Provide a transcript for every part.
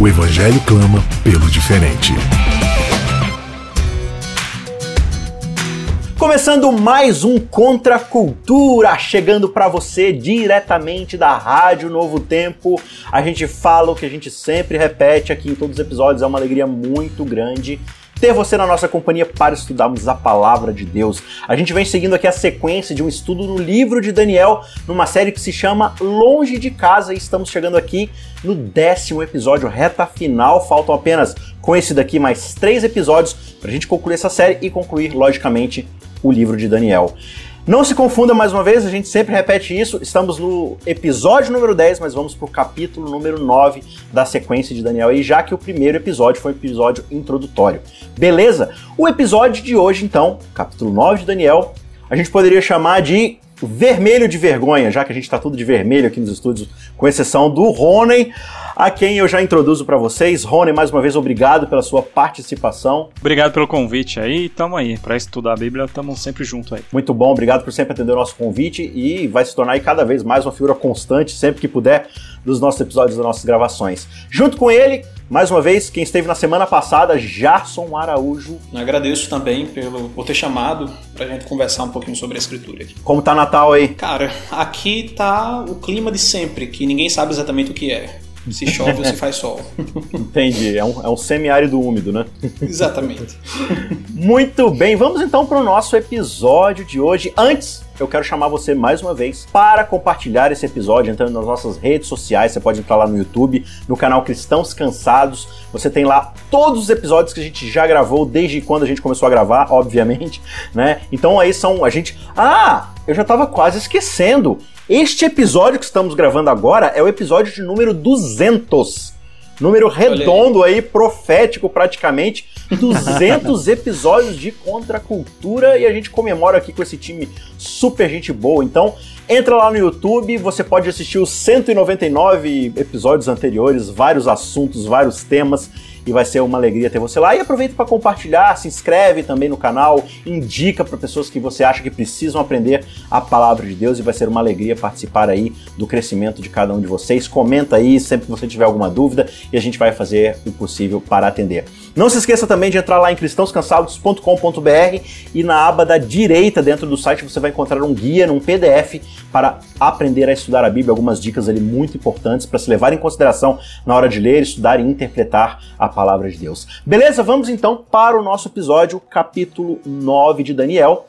O Evangelho clama pelo diferente. Começando mais um Contra a Cultura, chegando para você diretamente da Rádio Novo Tempo. A gente fala o que a gente sempre repete aqui em todos os episódios, é uma alegria muito grande ter você na nossa companhia para estudarmos a palavra de Deus. A gente vem seguindo aqui a sequência de um estudo no livro de Daniel, numa série que se chama Longe de Casa, e estamos chegando aqui no décimo episódio, reta final. Faltam apenas, com esse daqui, mais três episódios para a gente concluir essa série e concluir, logicamente, o livro de Daniel. Não se confunda mais uma vez, a gente sempre repete isso. Estamos no episódio número 10, mas vamos para o capítulo número 9 da sequência de Daniel aí, já que o primeiro episódio foi um episódio introdutório. Beleza? O episódio de hoje, então, capítulo 9 de Daniel, a gente poderia chamar de vermelho de vergonha, já que a gente está tudo de vermelho aqui nos estúdios, com exceção do Rony a quem eu já introduzo para vocês. Rony, mais uma vez, obrigado pela sua participação. Obrigado pelo convite aí, tamo aí. Para estudar a Bíblia, tamo sempre junto aí. Muito bom, obrigado por sempre atender o nosso convite e vai se tornar aí cada vez mais uma figura constante, sempre que puder, dos nossos episódios, das nossas gravações. Junto com ele, mais uma vez, quem esteve na semana passada, Jarson Araújo. Eu agradeço também pelo, por ter chamado pra gente conversar um pouquinho sobre a escritura aqui. Como tá Natal aí? Cara, aqui tá o clima de sempre, que ninguém sabe exatamente o que é se chove ou se faz sol. Entendi, é um, é um semiárido úmido, né? Exatamente. Muito bem, vamos então para o nosso episódio de hoje. Antes, eu quero chamar você mais uma vez para compartilhar esse episódio entrando nas nossas redes sociais. Você pode entrar lá no YouTube, no canal Cristãos Cansados. Você tem lá todos os episódios que a gente já gravou desde quando a gente começou a gravar, obviamente, né? Então aí são a gente. Ah, eu já estava quase esquecendo. Este episódio que estamos gravando agora é o episódio de número 200. Número redondo aí. aí, profético praticamente. 200 episódios de Contra a Cultura e a gente comemora aqui com esse time super gente boa. Então, entra lá no YouTube, você pode assistir os 199 episódios anteriores, vários assuntos, vários temas e vai ser uma alegria ter você lá. E aproveita para compartilhar, se inscreve também no canal, indica para pessoas que você acha que precisam aprender a palavra de Deus e vai ser uma alegria participar aí do crescimento de cada um de vocês. Comenta aí sempre que você tiver alguma dúvida e a gente vai fazer o possível para atender. Não se esqueça também de entrar lá em cristãoscansados.com.br e na aba da direita dentro do site você vai encontrar um guia, um PDF para aprender a estudar a Bíblia, algumas dicas ali muito importantes para se levar em consideração na hora de ler, estudar e interpretar a palavra de Deus. Beleza? Vamos então para o nosso episódio, capítulo 9 de Daniel.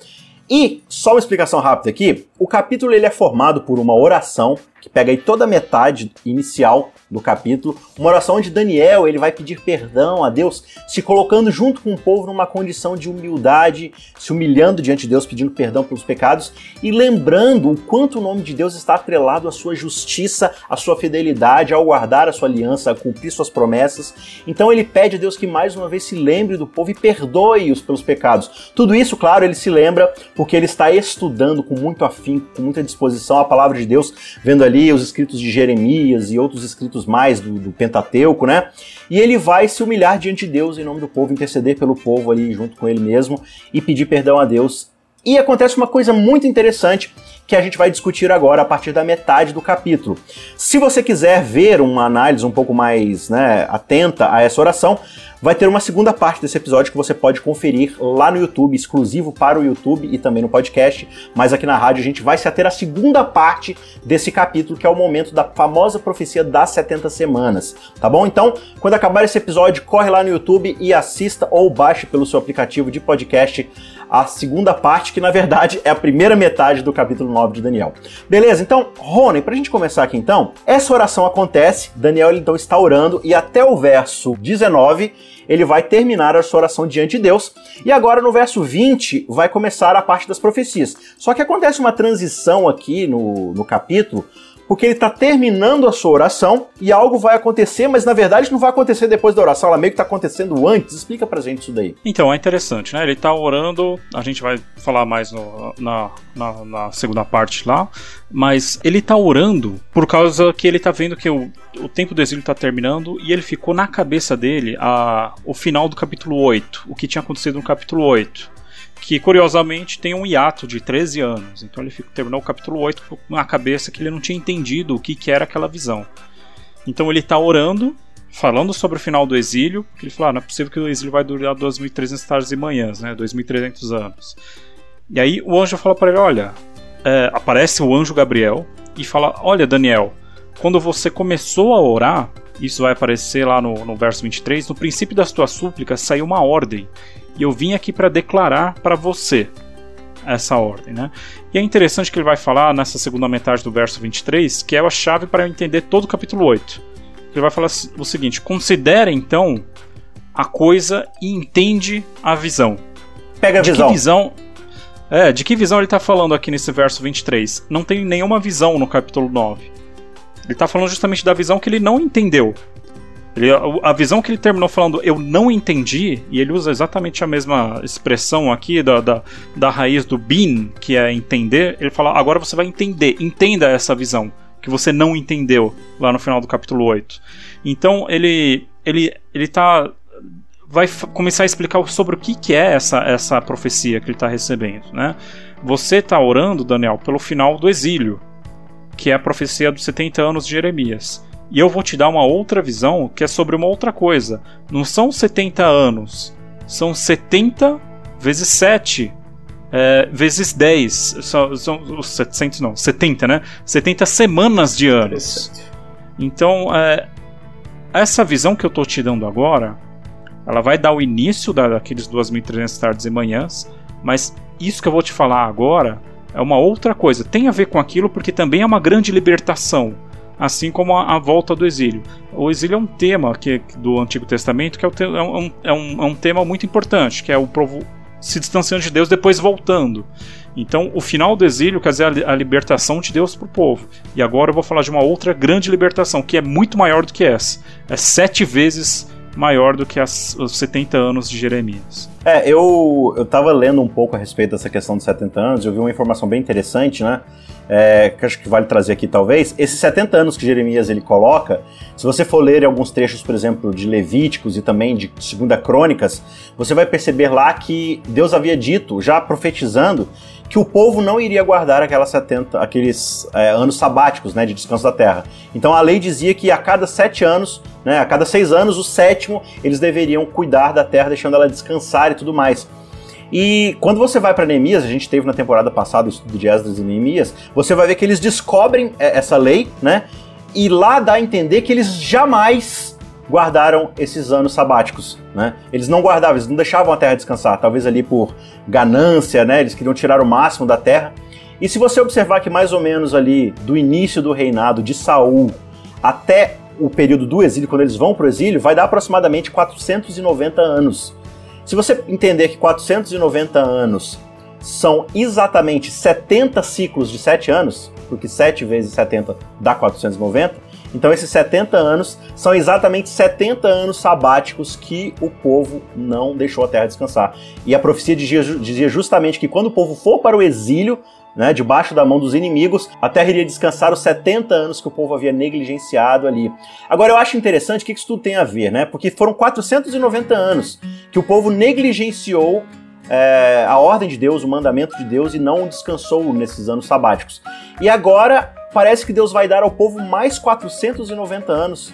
E só uma explicação rápida aqui, o capítulo ele é formado por uma oração que pega aí toda a metade inicial do capítulo, uma oração onde Daniel ele vai pedir perdão a Deus, se colocando junto com o povo numa condição de humildade, se humilhando diante de Deus, pedindo perdão pelos pecados e lembrando o quanto o nome de Deus está atrelado à sua justiça, à sua fidelidade, ao guardar a sua aliança, a cumprir suas promessas. Então ele pede a Deus que mais uma vez se lembre do povo e perdoe-os pelos pecados. Tudo isso, claro, ele se lembra porque ele está estudando com muito afinco, com muita disposição a palavra de Deus, vendo ali os escritos de Jeremias e outros escritos mais do, do, Pentateuco, né? E ele vai se humilhar diante de Deus em nome do povo, interceder pelo povo ali junto com ele mesmo e pedir perdão a Deus. E acontece uma coisa muito interessante que a gente vai discutir agora a partir da metade do capítulo. Se você quiser ver uma análise um pouco mais né, atenta a essa oração, vai ter uma segunda parte desse episódio que você pode conferir lá no YouTube, exclusivo para o YouTube e também no podcast. Mas aqui na rádio a gente vai se ater à segunda parte desse capítulo, que é o momento da famosa profecia das 70 semanas. Tá bom? Então, quando acabar esse episódio, corre lá no YouTube e assista ou baixe pelo seu aplicativo de podcast a segunda parte, que na verdade é a primeira metade do capítulo 9 de Daniel. Beleza? Então, Rony, pra gente começar aqui então, essa oração acontece, Daniel então está orando e até o verso 19 ele vai terminar a sua oração diante de Deus. E agora no verso 20 vai começar a parte das profecias. Só que acontece uma transição aqui no, no capítulo, porque ele está terminando a sua oração e algo vai acontecer, mas na verdade não vai acontecer depois da oração, ela meio que está acontecendo antes. Explica pra gente isso daí. Então, é interessante, né? Ele está orando, a gente vai falar mais no, na, na, na, segunda parte lá, mas ele está orando por causa que ele está vendo que o, o tempo do exílio está terminando e ele ficou na cabeça dele a, o final do capítulo 8, o que tinha acontecido no capítulo 8 que curiosamente tem um hiato de 13 anos. Então ele terminou o capítulo 8 na cabeça que ele não tinha entendido o que, que era aquela visão. Então ele está orando, falando sobre o final do exílio, que ele fala, ah, não é possível que o exílio vai durar 2.300 tardes e manhãs, né, 2.300 anos. E aí o anjo fala para ele, olha, é, aparece o anjo Gabriel e fala, olha Daniel, quando você começou a orar, isso vai aparecer lá no, no verso 23, no princípio das tuas súplicas saiu uma ordem e eu vim aqui para declarar para você essa ordem, né? E é interessante que ele vai falar nessa segunda metade do verso 23, que é a chave para entender todo o capítulo 8. Ele vai falar o seguinte: considere então a coisa e entende a visão. Pega a de visão. Que visão é, de que visão ele está falando aqui nesse verso 23? Não tem nenhuma visão no capítulo 9. Ele está falando justamente da visão que ele não entendeu. Ele, a visão que ele terminou falando eu não entendi, e ele usa exatamente a mesma expressão aqui da, da, da raiz do bin, que é entender, ele fala agora você vai entender, entenda essa visão que você não entendeu lá no final do capítulo 8. Então ele ele ele tá vai começar a explicar sobre o que, que é essa, essa profecia que ele está recebendo, né? Você está orando, Daniel, pelo final do exílio, que é a profecia dos 70 anos de Jeremias. E eu vou te dar uma outra visão que é sobre uma outra coisa. Não são 70 anos, são 70 vezes 7 é, vezes 10. São, são os 700, não, 70, né? 70 semanas de anos. Então, é, essa visão que eu estou te dando agora, ela vai dar o início daqueles 2.300 tardes e manhãs, mas isso que eu vou te falar agora é uma outra coisa. Tem a ver com aquilo porque também é uma grande libertação assim como a, a, volta do exílio. O exílio é um tema que, do Antigo Testamento que é, é, um, é, um, é um tema muito importante, que é o povo se distanciando de Deus, depois voltando. Então, o final do exílio quer dizer a, a libertação de Deus para o povo. E agora eu vou falar de uma outra grande libertação, que é muito maior do que essa. É sete vezes maior do que as, os 70 anos de Jeremias. É, eu, eu tava lendo um pouco a respeito dessa questão dos 70 anos, eu vi uma informação bem interessante, né? é, que acho que vale trazer aqui talvez, esses 70 anos que Jeremias ele coloca, se você for ler alguns trechos, por exemplo, de Levíticos e também de Segunda Crônicas, você vai perceber lá que Deus havia dito, já profetizando, que o povo não iria guardar aquelas 70, aqueles é, anos sabáticos né, de descanso da terra. Então a lei dizia que a cada sete anos, né, a cada seis anos, o sétimo, eles deveriam cuidar da terra, deixando ela descansar e tudo mais. E quando você vai para Neemias, a gente teve na temporada passada o estudo de Esdras e Neemias, você vai ver que eles descobrem é, essa lei, né? E lá dá a entender que eles jamais guardaram esses anos sabáticos, né? Eles não guardavam, eles não deixavam a terra descansar, talvez ali por ganância, né? Eles queriam tirar o máximo da terra. E se você observar que mais ou menos ali do início do reinado de Saul até o período do exílio, quando eles vão para o exílio, vai dar aproximadamente 490 anos. Se você entender que 490 anos são exatamente 70 ciclos de 7 anos, porque 7 vezes 70 dá 490, então esses 70 anos são exatamente 70 anos sabáticos que o povo não deixou a terra descansar. E a profecia dizia justamente que quando o povo for para o exílio, né, debaixo da mão dos inimigos, a terra iria descansar os 70 anos que o povo havia negligenciado ali. Agora eu acho interessante o que isso tudo tem a ver, né? Porque foram 490 anos que o povo negligenciou é, a ordem de Deus, o mandamento de Deus e não descansou nesses anos sabáticos. E agora parece que Deus vai dar ao povo mais 490 anos.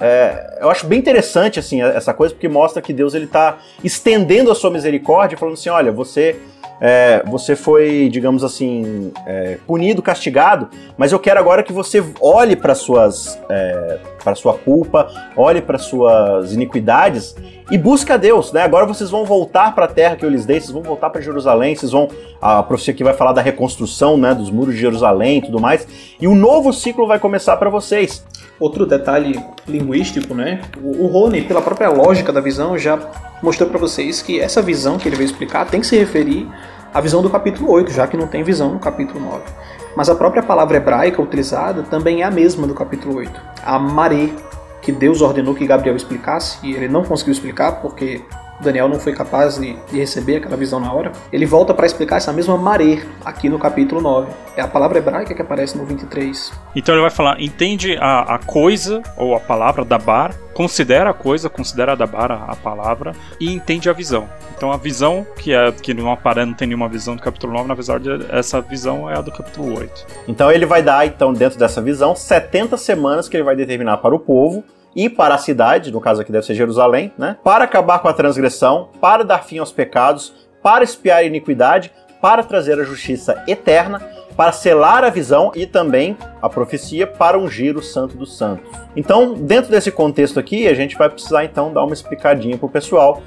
É, eu acho bem interessante assim essa coisa porque mostra que Deus ele está estendendo a sua misericórdia, falando assim, olha, você é, você foi, digamos assim, é, punido, castigado, mas eu quero agora que você olhe para suas, é, para sua culpa, olhe para suas iniquidades e busque a Deus, né? Agora vocês vão voltar para a terra que eu lhes dei, vocês vão voltar para Jerusalém, vocês vão a profecia aqui vai falar da reconstrução, né, dos muros de Jerusalém e tudo mais, e um novo ciclo vai começar para vocês. Outro detalhe linguístico, né? O Rony, pela própria lógica da visão, já mostrou para vocês que essa visão que ele veio explicar tem que se referir à visão do capítulo 8, já que não tem visão no capítulo 9. Mas a própria palavra hebraica utilizada também é a mesma do capítulo 8. A maré, que Deus ordenou que Gabriel explicasse, e ele não conseguiu explicar porque Daniel não foi capaz de, de receber aquela visão na hora, ele volta para explicar essa mesma maré aqui no capítulo 9. É a palavra hebraica que aparece no 23. Então ele vai falar, entende a, a coisa, ou a palavra da bar, considera a coisa, considera da bar a, a palavra, e entende a visão. Então a visão, que é que não aparece, não tem nenhuma visão do capítulo 9, na verdade essa visão é a do capítulo 8. Então ele vai dar, então, dentro dessa visão, 70 semanas que ele vai determinar para o povo e para a cidade, no caso aqui deve ser Jerusalém, né? Para acabar com a transgressão, para dar fim aos pecados, para espiar a iniquidade, para trazer a justiça eterna, para selar a visão e também a profecia para ungir o santo dos santos. Então, dentro desse contexto aqui, a gente vai precisar então dar uma explicadinha para o pessoal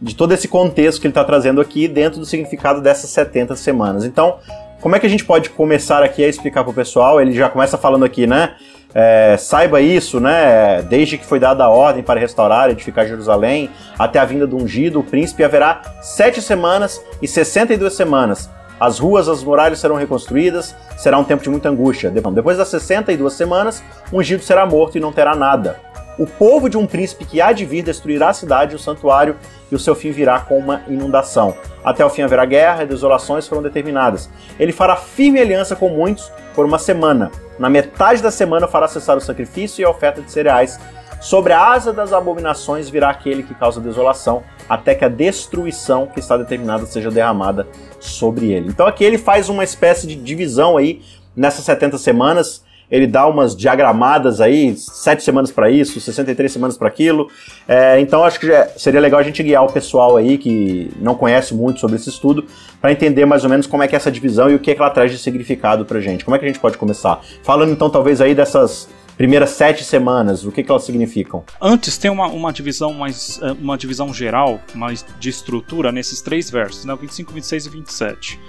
de todo esse contexto que ele está trazendo aqui dentro do significado dessas 70 semanas. Então, como é que a gente pode começar aqui a explicar para o pessoal? Ele já começa falando aqui, né? É, saiba isso, né? Desde que foi dada a ordem para restaurar e edificar Jerusalém, até a vinda do ungido, o príncipe, haverá sete semanas e sessenta e duas semanas. As ruas, as muralhas serão reconstruídas, será um tempo de muita angústia. Depois das sessenta e duas semanas, o ungido será morto e não terá nada. O povo de um príncipe que há de vir destruirá a cidade e o santuário, e o seu fim virá com uma inundação. Até o fim haverá guerra e desolações foram determinadas. Ele fará firme aliança com muitos por uma semana. Na metade da semana fará cessar o sacrifício e a oferta de cereais. Sobre a asa das abominações virá aquele que causa desolação, até que a destruição que está determinada seja derramada sobre ele. Então aqui ele faz uma espécie de divisão aí nessas 70 semanas ele dá umas diagramadas aí, sete semanas para isso, 63 semanas para aquilo. É, então acho que seria legal a gente guiar o pessoal aí que não conhece muito sobre esse estudo para entender mais ou menos como é que é essa divisão e o que, é que ela traz de significado pra gente. Como é que a gente pode começar? Falando então talvez aí dessas primeiras sete semanas, o que, que elas significam? Antes tem uma, uma divisão mais é, uma divisão geral, mais de estrutura nesses três versos, né? 25, 26 e 27.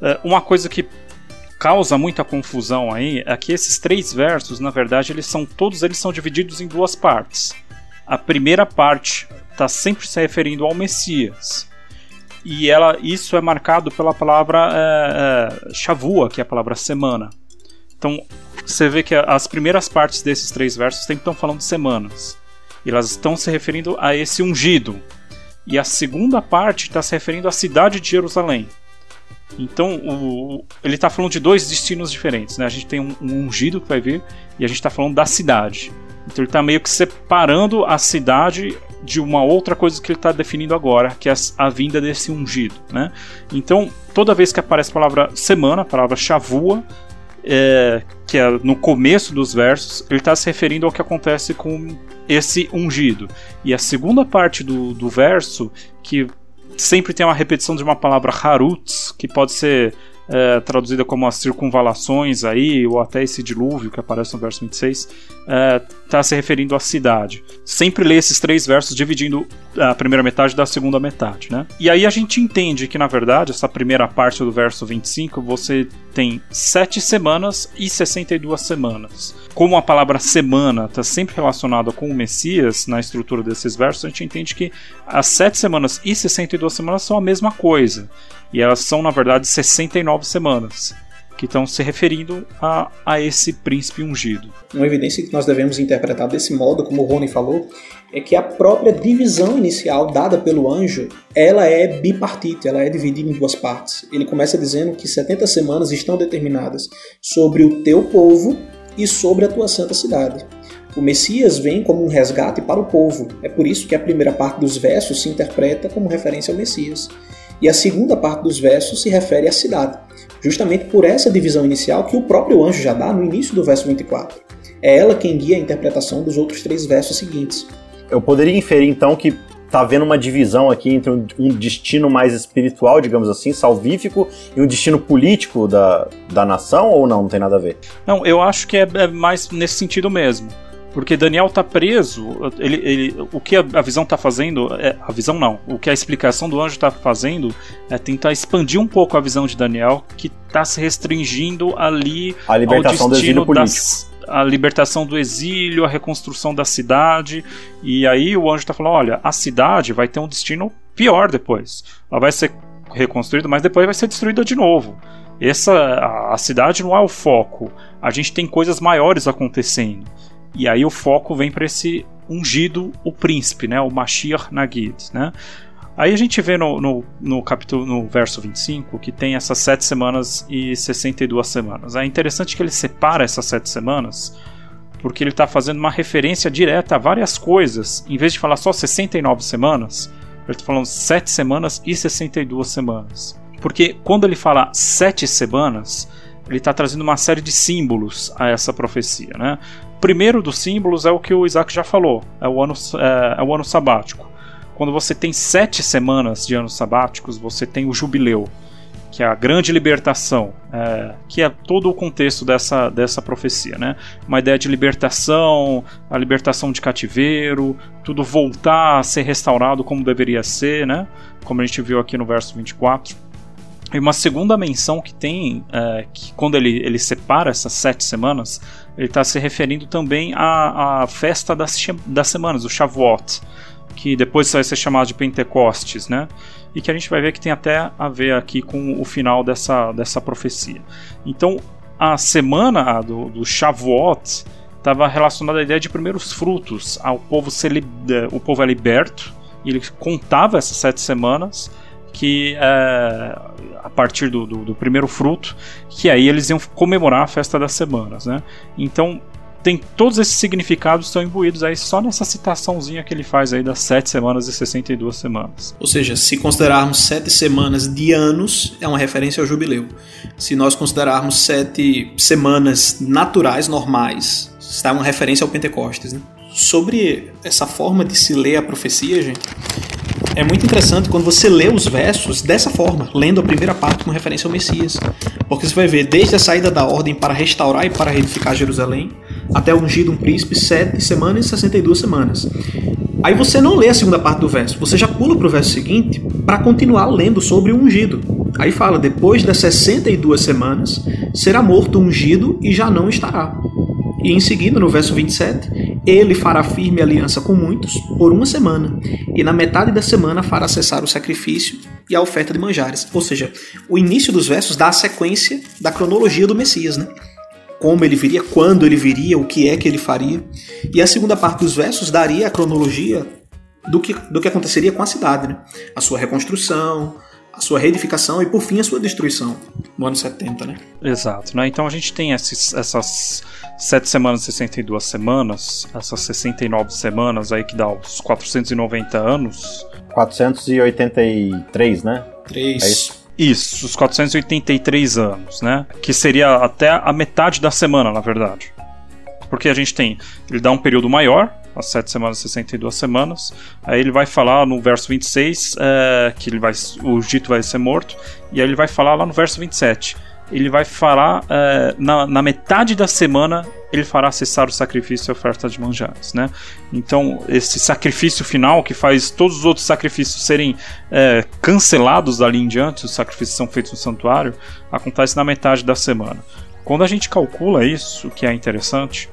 É, uma coisa que causa muita confusão aí é que esses três versos, na verdade, eles são todos eles são divididos em duas partes. A primeira parte está sempre se referindo ao Messias. E ela, isso é marcado pela palavra é, é, Shavua, que é a palavra semana. Então, você vê que as primeiras partes desses três versos sempre estão falando de semanas. E elas estão se referindo a esse ungido. E a segunda parte está se referindo à cidade de Jerusalém. Então, o, ele está falando de dois destinos diferentes. Né? A gente tem um, um ungido que vai vir e a gente está falando da cidade. Então, ele está meio que separando a cidade de uma outra coisa que ele está definindo agora, que é a, vinda desse ungido. Né? Então, toda vez que aparece a palavra semana, a palavra chavua, é, que é no começo dos versos, ele está se referindo ao que acontece com esse ungido. E a segunda parte do, do verso, que sempre tem uma repetição de uma palavra harutz, que pode ser é, traduzida como as circunvalações aí, ou até esse dilúvio que aparece no verso 26, está é, se referindo à cidade. Sempre lê esses três versos dividindo a primeira metade da segunda metade, né? E aí a gente entende que, na verdade, essa primeira parte do verso 25, você tem sete semanas e 62 semanas. Como a palavra semana está sempre relacionada com o Messias na estrutura desses versos, a gente entende que as sete semanas e 62 semanas são a mesma coisa. E elas são, na verdade, 69 semanas, que estão se referindo a, a esse príncipe ungido. Uma evidência que nós devemos interpretar desse modo, como o Rony falou, é que a própria divisão inicial dada pelo anjo, ela é bipartite, ela é dividida em duas partes. Ele começa dizendo que 70 semanas estão determinadas sobre o teu povo e sobre a tua santa cidade. O Messias vem como um resgate para o povo. É por isso que a primeira parte dos versos se interpreta como referência ao Messias e a segunda parte dos versos se refere à cidade, justamente por essa divisão inicial que o próprio anjo já dá no início do verso 24. É ela quem guia a interpretação dos outros três versos seguintes. Eu poderia inferir então que está havendo uma divisão aqui entre um destino mais espiritual, digamos assim, salvífico, e um destino político da, da nação, ou não? Não tem nada a ver? Não, eu acho que é, é mais nesse sentido mesmo. Porque Daniel está preso, ele, ele, o que a, visão está fazendo, é, a visão não, o que a explicação do anjo está fazendo é tentar expandir um pouco a visão de Daniel, que está se restringindo ali a libertação ao destino do das, a libertação do exílio, a reconstrução da cidade. E aí o anjo está falando: olha, a cidade vai ter um destino pior depois. Ela vai ser reconstruída, mas depois vai ser destruída de novo. essa a, a cidade não é o foco. A gente tem coisas maiores acontecendo. E aí o foco vem para esse ungido, o príncipe, né? O Mashiach Nagid, né? Aí a gente vê no, no, no, capítulo, no verso 25 que tem essas sete semanas e 62 semanas. É interessante que ele separa essas sete semanas porque ele está fazendo uma referência direta a várias coisas. Em vez de falar só 69 semanas, ele está falando sete semanas e 62 semanas. Porque quando ele fala sete semanas, ele está trazendo uma série de símbolos a essa profecia. Né? Primeiro dos símbolos é o que o Isaac já falou: é o ano, é, é o ano sabático. Quando você tem sete semanas de anos sabáticos, você tem o jubileu, que é a grande libertação, é, que é todo o contexto dessa, dessa profecia. Né? Uma ideia de libertação, a libertação de cativeiro, tudo voltar a ser restaurado como deveria ser, né? como a gente viu aqui no verso 24. E uma segunda menção que tem, é, que quando ele, ele separa essas sete semanas, ele está se referindo também à, à festa das, das semanas, o Shavuot que depois vai ser chamado de Pentecostes, né? E que a gente vai ver que tem até a ver aqui com o final dessa, dessa profecia. Então, a semana do, do Shavuot estava relacionada à ideia de primeiros frutos. Ao povo ser, o povo é liberto, e ele contava essas sete semanas que é, a partir do, do, do, primeiro fruto, que aí eles iam comemorar a festa das semanas, né? Então tem todos esses significados estão imbuídos aí só nessa citaçãozinha que ele faz aí das 7 semanas e 62 semanas. Ou seja, se considerarmos 7 semanas de anos, é uma referência ao jubileu. Se nós considerarmos 7 semanas naturais, normais, está uma referência ao Pentecostes. Né? Sobre essa forma de se ler a profecia, gente, é muito interessante quando você lê os versos dessa forma, lendo a primeira parte com referência ao Messias. Porque você vai ver desde a saída da ordem para restaurar e para reedificar Jerusalém, até o ungido um príncipe, sete semanas e 62 semanas. Aí você não lê a segunda parte do verso, você já pula para o verso seguinte para continuar lendo sobre o ungido. Aí fala: depois das 62 semanas, será morto o ungido e já não estará. E em seguida, no verso 27, ele fará firme aliança com muitos por uma semana, e na metade da semana fará cessar o sacrifício e a oferta de manjares. Ou seja, o início dos versos dá a sequência da cronologia do Messias, né? como ele viria, quando ele viria, o que é que ele faria. E a segunda parte dos versos daria a cronologia do que, do que aconteceria com a cidade, né? A sua reconstrução, a sua reedificação e, por fim, a sua destruição no ano 70, né? Exato, né? Então a gente tem esses, essas 7 semanas e 62 semanas, essas 69 semanas aí que dá os 490 anos. 483, né? 3. É isso? Isso, os 483 anos, né? Que seria até a metade da semana, na verdade. Porque a gente tem, ele dá um período maior, as 7 semanas, 62 semanas. Aí ele vai falar no verso 26 é, que ele vai, o Dito vai ser morto. E aí ele vai falar lá no verso 27 ele vai falar é, na, na, metade da semana ele fará cessar o sacrifício e a oferta de manjares, né? Então esse sacrifício final que faz todos os outros sacrifícios serem é, cancelados dali em diante, os sacrifícios são feitos no santuário, acontece na metade da semana. Quando a gente calcula isso, que é interessante,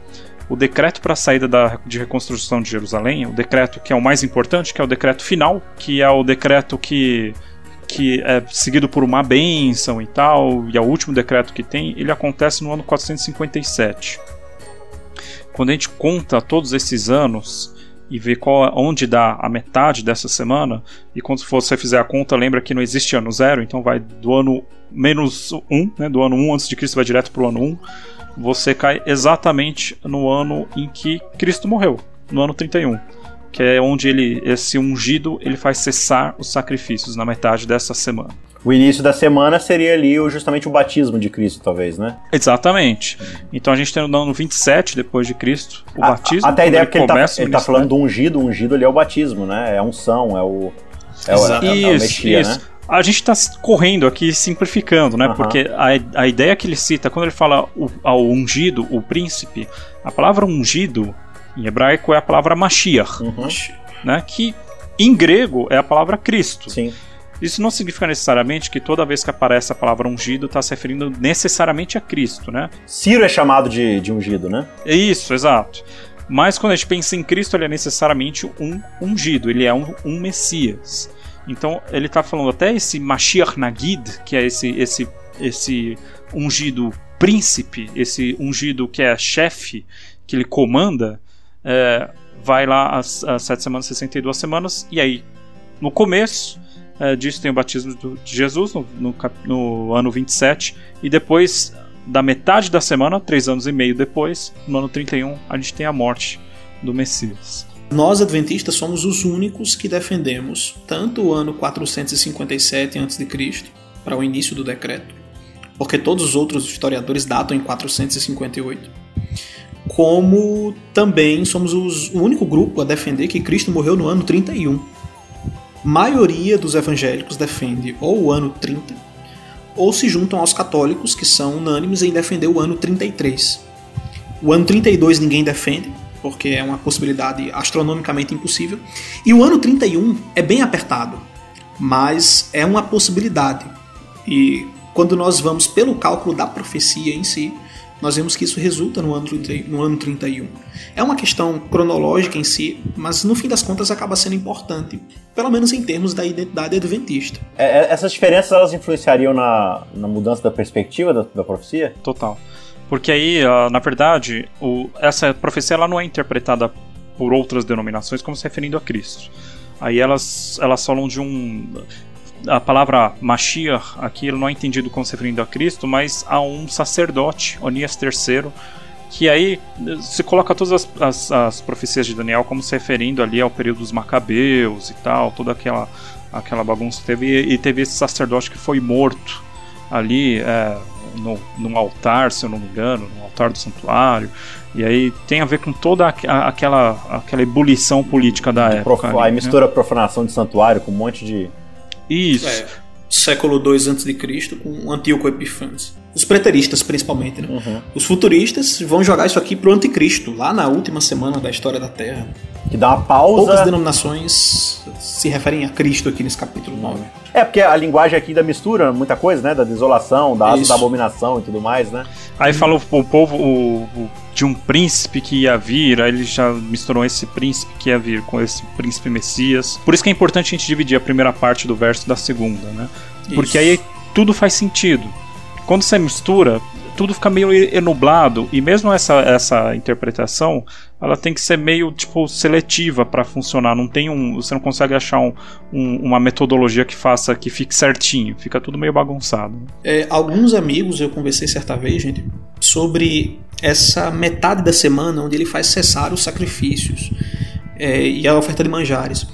o decreto para a saída da, de reconstrução de Jerusalém, o decreto que é o mais importante, que é o decreto final, que é o decreto que que é seguido por uma bênção e tal, e é o último decreto que tem, ele acontece no ano 457. Quando a gente conta todos esses anos e vê qual, onde dá a metade dessa semana, e quando você fizer a conta, lembra que não existe ano zero, então vai do ano menos 1, né, do ano 1 antes de Cristo vai direto para o ano 1, você cai exatamente no ano em que Cristo morreu, no ano 31 que é onde ele esse ungido ele faz cessar os sacrifícios na metade dessa semana. O início da semana seria ali justamente o batismo de Cristo, talvez, né? Exatamente. Então a gente tem no ano 27 depois de Cristo o a, batismo. Até a ideia que ele está ele tá falando do ungido, o ungido ali é o batismo, né? É a unção, é o. É o, é, é o mexia, isso. Né? A gente está correndo aqui simplificando, né? Porque a, a ideia que ele cita, quando ele fala o, ao ungido, o príncipe, a palavra ungido em hebraico é a palavra Mashiach, uhum. né, que em grego é a palavra Cristo. Sim. Isso não significa necessariamente que toda vez que aparece a palavra ungido está se referindo necessariamente a Cristo, né? Ciro é chamado de, de ungido, né? É isso, exato. Mas quando a gente pensa em Cristo, ele é necessariamente um ungido, ele é um, um Messias. Então ele está falando até esse Mashiach Nagid, que é esse, esse esse ungido príncipe, esse ungido que é chefe, que ele comanda, é, vai lá às, às 7 semanas, 62 semanas, e aí, no começo é, disso tem o batismo de Jesus, no, no, no ano 27, e depois da metade da semana, três anos e meio depois, no ano 31, a gente tem a morte do Messias. Nós, adventistas, somos os únicos que defendemos tanto o ano 457 a.C., para o início do decreto, porque todos os outros historiadores datam em 458, como também somos os, o único grupo a defender que Cristo morreu no ano 31. A maioria dos evangélicos defende ou o ano 30 ou se juntam aos católicos, que são unânimes em defender o ano 33. O ano 32 ninguém defende, porque é uma possibilidade astronomicamente impossível. E o ano 31 é bem apertado, mas é uma possibilidade. E quando nós vamos pelo cálculo da profecia em si, nós vemos que isso resulta no ano, 30, no ano 31. É uma questão cronológica em si, mas no fim das contas acaba sendo importante, pelo menos em termos da identidade adventista. É, é essas diferenças elas influenciariam na, na mudança da perspectiva da, da profecia? Total. Porque aí, na verdade, o, essa profecia ela não é interpretada por outras denominações como se referindo a Cristo. Aí elas, elas falam de um a palavra Mashiach aqui não é entendido como se referindo a Cristo, mas a um sacerdote, Onias III, que aí se coloca todas as, as, as, profecias de Daniel como se referindo ali ao período dos Macabeus e tal, toda aquela, aquela bagunça teve e teve esse sacerdote que foi morto ali é, no, num altar, se eu não me engano, no altar do santuário. E aí tem a ver com toda aquela, aquela ebulição política da época. Prof, ali, aí né? mistura profanação de santuário com um monte de isso. É, século II a.C. com Antíoco Epífanes. Os preteristas, principalmente, né? Uhum. Os futuristas vão jogar isso aqui pro anticristo, lá na última semana da história da Terra. Que dá uma pausa. Poucas denominações se referem a Cristo aqui nesse capítulo 9. É, porque a linguagem aqui da mistura muita coisa, né? Da desolação, da, da abominação e tudo mais, né? Aí fala o, o povo o, o, de um príncipe que ia vir, aí ele já misturou esse príncipe que ia vir com esse príncipe Messias. Por isso que é importante a gente dividir a primeira parte do verso da segunda, né? Porque isso. aí tudo faz sentido. Quando você mistura, tudo fica meio enublado e mesmo essa, essa interpretação ela tem que ser meio tipo seletiva para funcionar não tem um você não consegue achar um, um, uma metodologia que faça que fique certinho fica tudo meio bagunçado. É, alguns amigos eu conversei certa vez gente sobre essa metade da semana onde ele faz cessar os sacrifícios é, e a oferta de manjares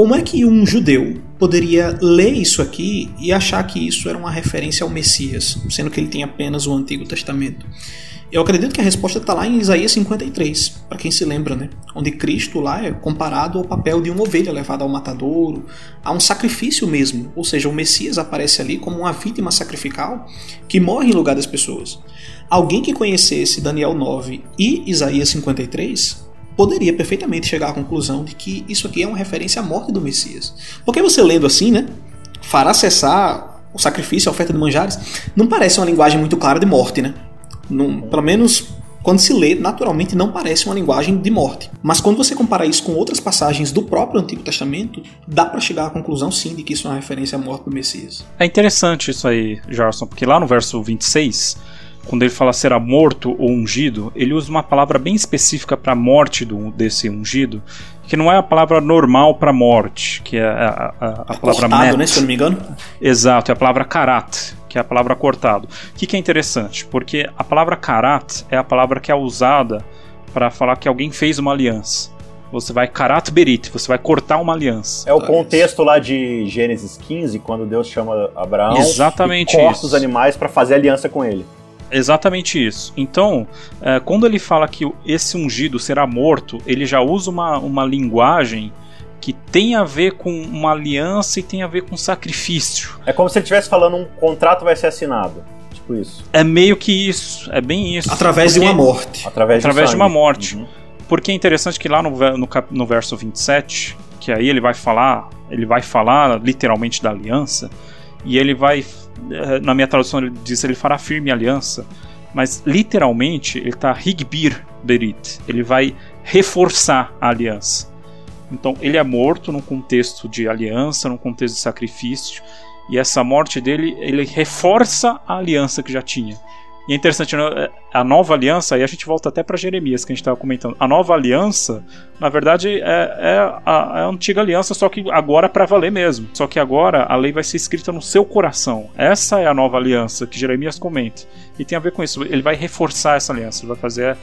como é que um judeu poderia ler isso aqui e achar que isso era uma referência ao Messias, sendo que ele tem apenas o Antigo Testamento? Eu acredito que a resposta está lá em Isaías 53, para quem se lembra, né? Onde Cristo lá é comparado ao papel de uma ovelha levada ao matadouro, a um sacrifício mesmo. Ou seja, o Messias aparece ali como uma vítima sacrificial que morre em lugar das pessoas. Alguém que conhecesse Daniel 9 e Isaías 53 poderia perfeitamente chegar à conclusão de que isso aqui é uma referência à morte do Messias. Porque você lendo assim, né? Fará cessar o sacrifício, a oferta de manjares, não parece uma linguagem muito clara de morte, né? Não, pelo menos quando se lê, naturalmente não parece uma linguagem de morte. Mas quando você compara isso com outras passagens do próprio Antigo Testamento, dá para chegar à conclusão sim de que isso é uma referência à morte do Messias. É interessante isso aí, Jarson, porque lá no verso 26 quando ele fala será morto ou ungido, ele usa uma palavra bem específica para a morte do, desse ungido, que não é a palavra normal para morte, que é a, a, a é palavra cortado, né, se eu não me engano. Exato, é a palavra karat, que é a palavra cortado. O que, que é interessante? Porque a palavra karat é a palavra que é usada para falar que alguém fez uma aliança. Você vai karat berit, você vai cortar uma aliança. É o contexto lá de Gênesis 15, quando Deus chama Abraão Exatamente e corta isso. os animais para fazer aliança com ele. Exatamente isso. Então, é, quando ele fala que esse ungido será morto, ele já usa uma, uma linguagem que tem a ver com uma aliança e tem a ver com sacrifício. É como se ele estivesse falando um contrato vai ser assinado. Tipo isso. É meio que isso, é bem isso. Através Porque, de uma morte. Através, através de, de, uma morte. Uhum. Porque é interessante que lá no, no, no verso 27, que aí ele vai falar, ele vai falar literalmente da aliança, e ele vai na minha tradução ele diz ele fará firme aliança, mas literalmente ele está higbir berit, ele vai reforçar a aliança. Então ele é morto num contexto de aliança, num contexto de sacrifício, E essa morte dele, ele reforça a aliança que já tinha. E é interessante, né? É, a nova aliança, aí a gente volta até para Jeremias, que a gente estava comentando. A nova aliança, na verdade, é, é a, a, antiga aliança, só que agora é para valer mesmo. Só que agora a lei vai ser escrita no seu coração. Essa é a nova aliança que Jeremias comenta. E tem a ver com isso. Ele vai reforçar essa aliança, ele vai fazer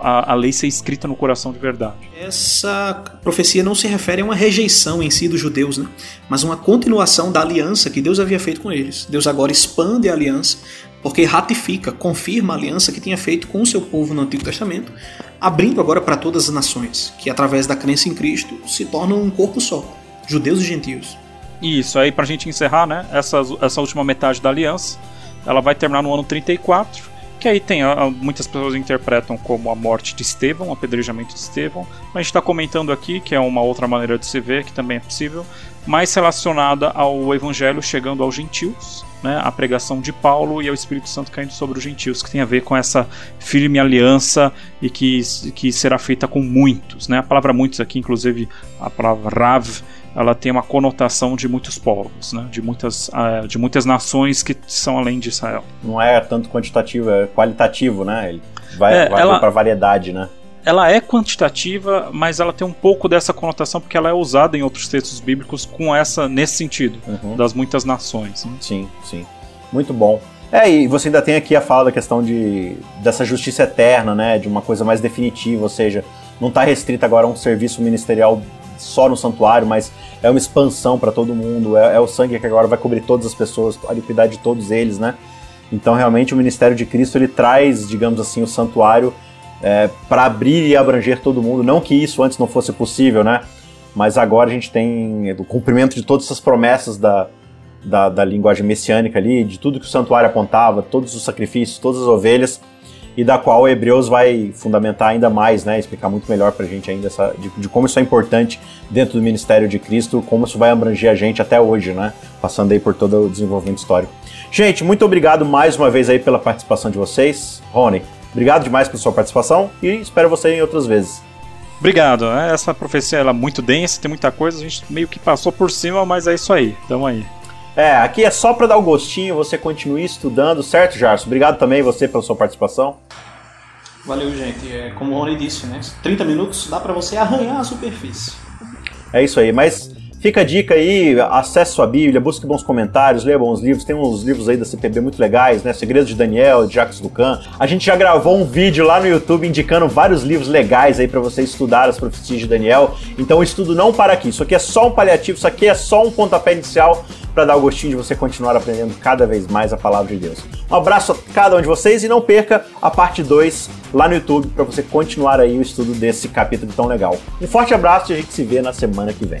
a, a, lei ser escrita no coração de verdade. Essa profecia não se refere a uma rejeição em si dos judeus, né? mas uma continuação da aliança que Deus havia feito com eles. Deus agora expande a aliança porque ratifica, confirma a aliança que tinha feito com o seu povo no Antigo Testamento, abrindo agora para todas as nações, que através da crença em Cristo se tornam um corpo só, judeus e gentios. Isso, aí para a gente encerrar, né, essa, essa última metade da aliança, ela vai terminar no ano 34, que aí tem, muitas pessoas interpretam como a morte de Estevão, o apedrejamento de Estevão, mas a gente está comentando aqui, que é uma outra maneira de se ver, que também é possível, mais relacionada ao evangelho chegando aos gentios, né, a pregação de Paulo e ao Espírito Santo caindo sobre os gentios, que tem a ver com essa firme aliança e que, que será feita com muitos. Né? A palavra muitos aqui, inclusive a palavra Rav, ela tem uma conotação de muitos povos, né? de, muitas, uh, de muitas nações que são além de Israel. Não é tanto quantitativo, é qualitativo, né? Ele vai, é, vai para variedade, né? Ela é quantitativa, mas ela tem um pouco dessa conotação porque ela é usada em outros textos bíblicos com essa nesse sentido uhum. das muitas nações. Né? Sim, sim, muito bom. É, e você ainda tem aqui a fala da questão de dessa justiça eterna, né, de uma coisa mais definitiva, ou seja, não está restrita agora a um serviço ministerial só no santuário, mas é uma expansão para todo mundo, é, é, o sangue que agora vai cobrir todas as pessoas, a iniquidade de todos eles, né? Então, realmente, o ministério de Cristo ele traz, digamos assim, o santuário é, para abrir e abranger todo mundo. Não que isso antes não fosse possível, né? Mas agora a gente tem o cumprimento de todas essas promessas da, da, da linguagem messiânica ali, de tudo que o santuário apontava, todos os sacrifícios, todas as ovelhas, e da qual o Hebreus vai fundamentar ainda mais, né? Explicar muito melhor para a gente ainda essa, de, de, como isso é importante dentro do ministério de Cristo, como isso vai abranger a gente até hoje, né? Passando aí por todo o desenvolvimento histórico. Gente, muito obrigado mais uma vez aí pela participação de vocês. Rony, Obrigado demais pela sua participação e espero você em outras vezes. Obrigado. Essa profecia ela é muito densa, tem muita coisa, a gente meio que passou por cima, mas é isso aí. Tamo aí. É, aqui é só para dar o gostinho, você continue estudando, certo, Jarso? Obrigado também você pela sua participação. Valeu, gente. É, como o Rony disse, né? 30 minutos dá para você arranhar a superfície. É isso aí, mas Fica a dica aí, acesse sua Bíblia, busque bons comentários, leia bons livros. Tem uns livros aí da CPB muito legais, né? Segredos de Daniel, de Jacques Lucan. A gente já gravou um vídeo lá no YouTube indicando vários livros legais aí para você estudar as profecias de Daniel. Então o estudo não para aqui. Isso aqui é só um paliativo, isso aqui é só um pontapé inicial para dar o gostinho de você continuar aprendendo cada vez mais a palavra de Deus. Um abraço a cada um de vocês e não perca a parte 2 lá no YouTube para você continuar aí o estudo desse capítulo tão legal. Um forte abraço e a gente se vê na semana que vem.